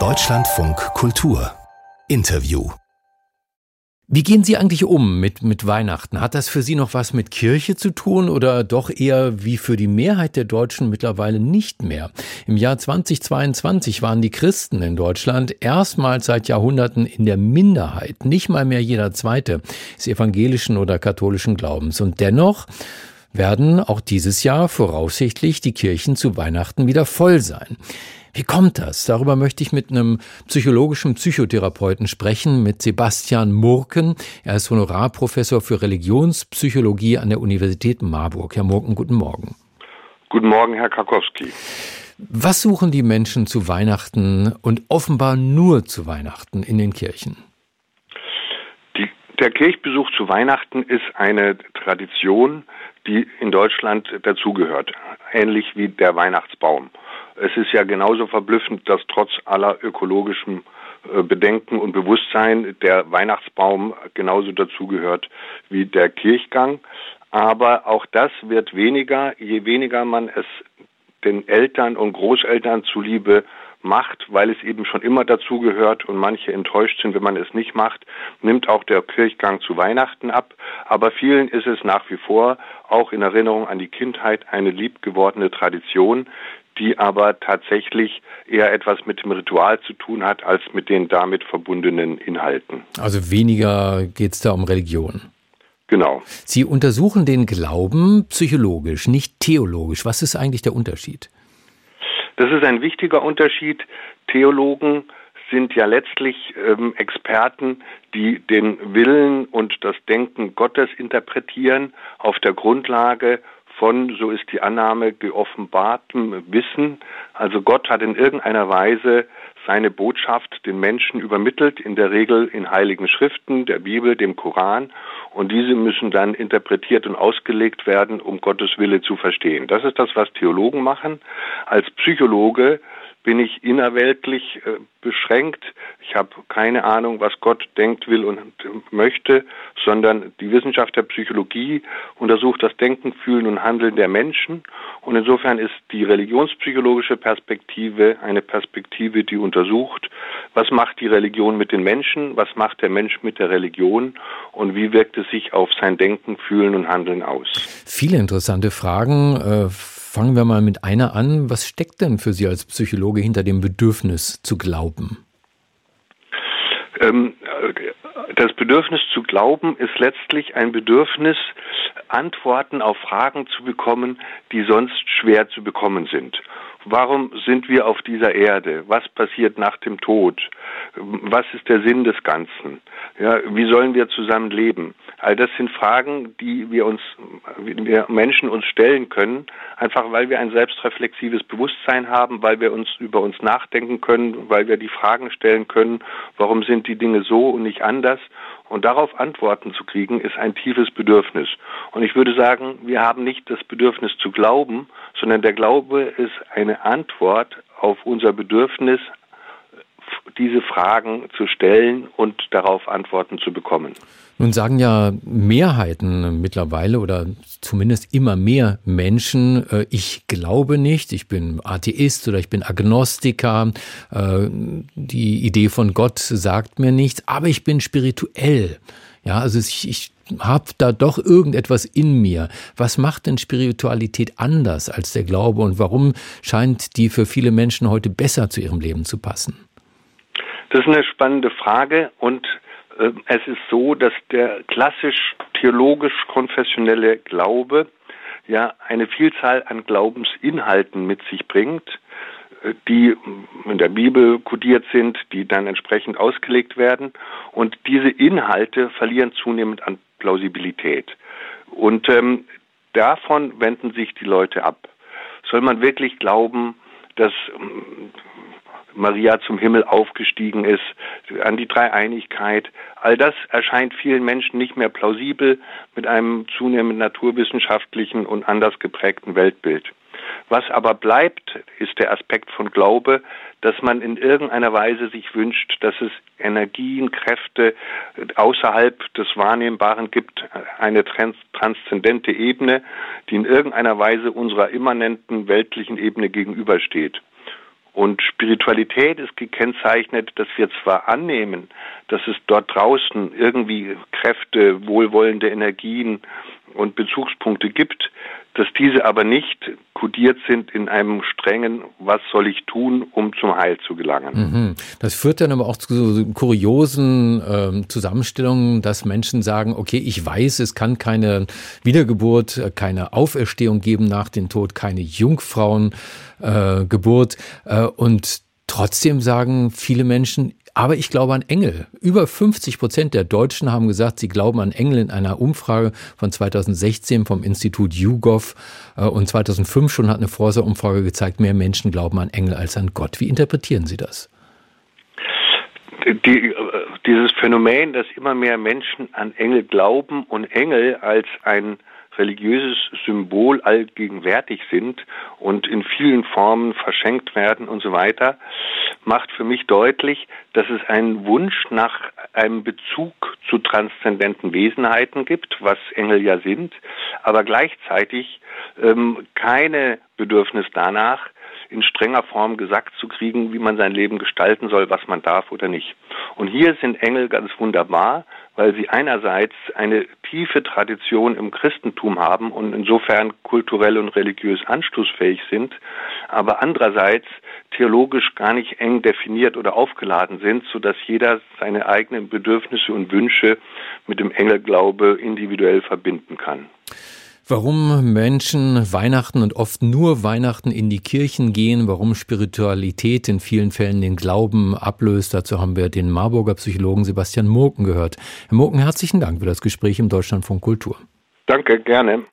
Deutschlandfunk Kultur Interview wie gehen Sie eigentlich um mit, mit Weihnachten? Hat das für Sie noch was mit Kirche zu tun oder doch eher wie für die Mehrheit der Deutschen mittlerweile nicht mehr? Im Jahr 2022 waren die Christen in Deutschland erstmals seit Jahrhunderten in der Minderheit. Nicht mal mehr jeder Zweite ist evangelischen oder katholischen Glaubens. Und dennoch werden auch dieses Jahr voraussichtlich die Kirchen zu Weihnachten wieder voll sein. Wie kommt das? Darüber möchte ich mit einem psychologischen Psychotherapeuten sprechen, mit Sebastian Murken. Er ist Honorarprofessor für Religionspsychologie an der Universität Marburg. Herr Murken, guten Morgen. Guten Morgen, Herr Karkowski. Was suchen die Menschen zu Weihnachten und offenbar nur zu Weihnachten in den Kirchen? Die, der Kirchbesuch zu Weihnachten ist eine Tradition, die in Deutschland dazugehört, ähnlich wie der Weihnachtsbaum. Es ist ja genauso verblüffend, dass trotz aller ökologischen äh, Bedenken und Bewusstsein der Weihnachtsbaum genauso dazugehört wie der Kirchgang. Aber auch das wird weniger, je weniger man es den Eltern und Großeltern zuliebe macht, weil es eben schon immer dazugehört und manche enttäuscht sind, wenn man es nicht macht, nimmt auch der Kirchgang zu Weihnachten ab. Aber vielen ist es nach wie vor auch in Erinnerung an die Kindheit eine liebgewordene Tradition, die aber tatsächlich eher etwas mit dem Ritual zu tun hat, als mit den damit verbundenen Inhalten. Also weniger geht es da um Religion. Genau. Sie untersuchen den Glauben psychologisch, nicht theologisch. Was ist eigentlich der Unterschied? Das ist ein wichtiger Unterschied. Theologen sind ja letztlich ähm, Experten, die den Willen und das Denken Gottes interpretieren auf der Grundlage von, so ist die Annahme, geoffenbartem Wissen. Also Gott hat in irgendeiner Weise seine Botschaft den Menschen übermittelt, in der Regel in heiligen Schriften, der Bibel, dem Koran. Und diese müssen dann interpretiert und ausgelegt werden, um Gottes Wille zu verstehen. Das ist das, was Theologen machen. Als Psychologe bin ich innerweltlich äh, beschränkt. Ich habe keine Ahnung, was Gott denkt, will und möchte, sondern die Wissenschaft der Psychologie untersucht das Denken, Fühlen und Handeln der Menschen. Und insofern ist die religionspsychologische Perspektive eine Perspektive, die untersucht, was macht die Religion mit den Menschen, was macht der Mensch mit der Religion und wie wirkt es sich auf sein Denken, Fühlen und Handeln aus. Viele interessante Fragen. Äh Fangen wir mal mit einer an. Was steckt denn für Sie als Psychologe hinter dem Bedürfnis zu glauben? Ähm, das Bedürfnis zu glauben ist letztlich ein Bedürfnis, Antworten auf Fragen zu bekommen, die sonst schwer zu bekommen sind. Warum sind wir auf dieser Erde? Was passiert nach dem Tod? Was ist der Sinn des Ganzen? Ja, wie sollen wir zusammen leben? All das sind Fragen, die wir uns, wir Menschen uns stellen können, einfach weil wir ein selbstreflexives Bewusstsein haben, weil wir uns über uns nachdenken können, weil wir die Fragen stellen können, warum sind die Dinge so und nicht anders? Und darauf Antworten zu kriegen, ist ein tiefes Bedürfnis. Und ich würde sagen, wir haben nicht das Bedürfnis zu glauben, sondern der Glaube ist eine Antwort auf unser Bedürfnis, diese Fragen zu stellen und darauf Antworten zu bekommen. Nun sagen ja Mehrheiten mittlerweile oder zumindest immer mehr Menschen, äh, ich glaube nicht, ich bin Atheist oder ich bin Agnostiker, äh, die Idee von Gott sagt mir nichts, aber ich bin spirituell. Ja, also ich, ich habe da doch irgendetwas in mir. Was macht denn Spiritualität anders als der Glaube und warum scheint die für viele Menschen heute besser zu ihrem Leben zu passen? Das ist eine spannende Frage und es ist so, dass der klassisch theologisch-konfessionelle Glaube ja eine Vielzahl an Glaubensinhalten mit sich bringt, äh, die in der Bibel kodiert sind, die dann entsprechend ausgelegt werden. Und diese Inhalte verlieren zunehmend an Plausibilität. Und ähm, davon wenden sich die Leute ab. Soll man wirklich glauben, dass ähm, Maria zum Himmel aufgestiegen ist, an die Dreieinigkeit. All das erscheint vielen Menschen nicht mehr plausibel mit einem zunehmend naturwissenschaftlichen und anders geprägten Weltbild. Was aber bleibt, ist der Aspekt von Glaube, dass man in irgendeiner Weise sich wünscht, dass es Energien, Kräfte außerhalb des Wahrnehmbaren gibt, eine trans transzendente Ebene, die in irgendeiner Weise unserer immanenten weltlichen Ebene gegenübersteht. Und Spiritualität ist gekennzeichnet, dass wir zwar annehmen, dass es dort draußen irgendwie Kräfte, wohlwollende Energien und Bezugspunkte gibt, dass diese aber nicht kodiert sind in einem strengen, was soll ich tun, um zum Heil zu gelangen. Mhm. Das führt dann aber auch zu so kuriosen äh, Zusammenstellungen, dass Menschen sagen, okay, ich weiß, es kann keine Wiedergeburt, keine Auferstehung geben nach dem Tod, keine Jungfrauengeburt äh, äh, und Trotzdem sagen viele Menschen, aber ich glaube an Engel. Über 50 Prozent der Deutschen haben gesagt, sie glauben an Engel in einer Umfrage von 2016 vom Institut YouGov. Äh, und 2005 schon hat eine Forsa-Umfrage gezeigt, mehr Menschen glauben an Engel als an Gott. Wie interpretieren Sie das? Die, äh, dieses Phänomen, dass immer mehr Menschen an Engel glauben und Engel als ein religiöses Symbol allgegenwärtig sind und in vielen Formen verschenkt werden und so weiter, macht für mich deutlich, dass es einen Wunsch nach einem Bezug zu transzendenten Wesenheiten gibt, was Engel ja sind, aber gleichzeitig ähm, keine Bedürfnis danach, in strenger Form gesagt zu kriegen, wie man sein Leben gestalten soll, was man darf oder nicht. Und hier sind Engel ganz wunderbar, weil sie einerseits eine tiefe Tradition im Christentum haben und insofern kulturell und religiös anschlussfähig sind, aber andererseits theologisch gar nicht eng definiert oder aufgeladen sind, sodass jeder seine eigenen Bedürfnisse und Wünsche mit dem Engelglaube individuell verbinden kann. Warum Menschen Weihnachten und oft nur Weihnachten in die Kirchen gehen, warum Spiritualität in vielen Fällen den Glauben ablöst, dazu haben wir den Marburger Psychologen Sebastian Murken gehört. Herr Murken, herzlichen Dank für das Gespräch im Deutschlandfunk Kultur. Danke, gerne.